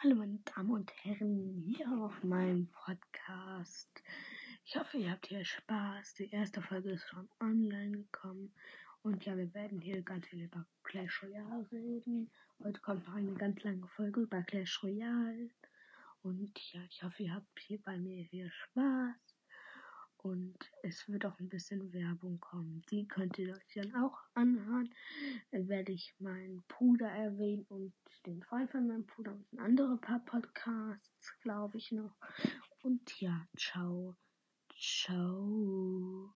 Hallo meine Damen und Herren, hier auf meinem Podcast. Ich hoffe, ihr habt hier Spaß. Die erste Folge ist schon online gekommen. Und ja, wir werden hier ganz viel über Clash Royale reden. Heute kommt noch eine ganz lange Folge über Clash Royale. Und ja, ich hoffe, ihr habt hier bei mir hier Spaß. Und es wird auch ein bisschen Werbung kommen. Die könnt ihr euch dann auch anhören. Dann werde ich meinen Bruder erwähnen und den Freund von meinem Bruder und ein andere paar Podcasts, glaube ich noch. Und ja, ciao. Ciao.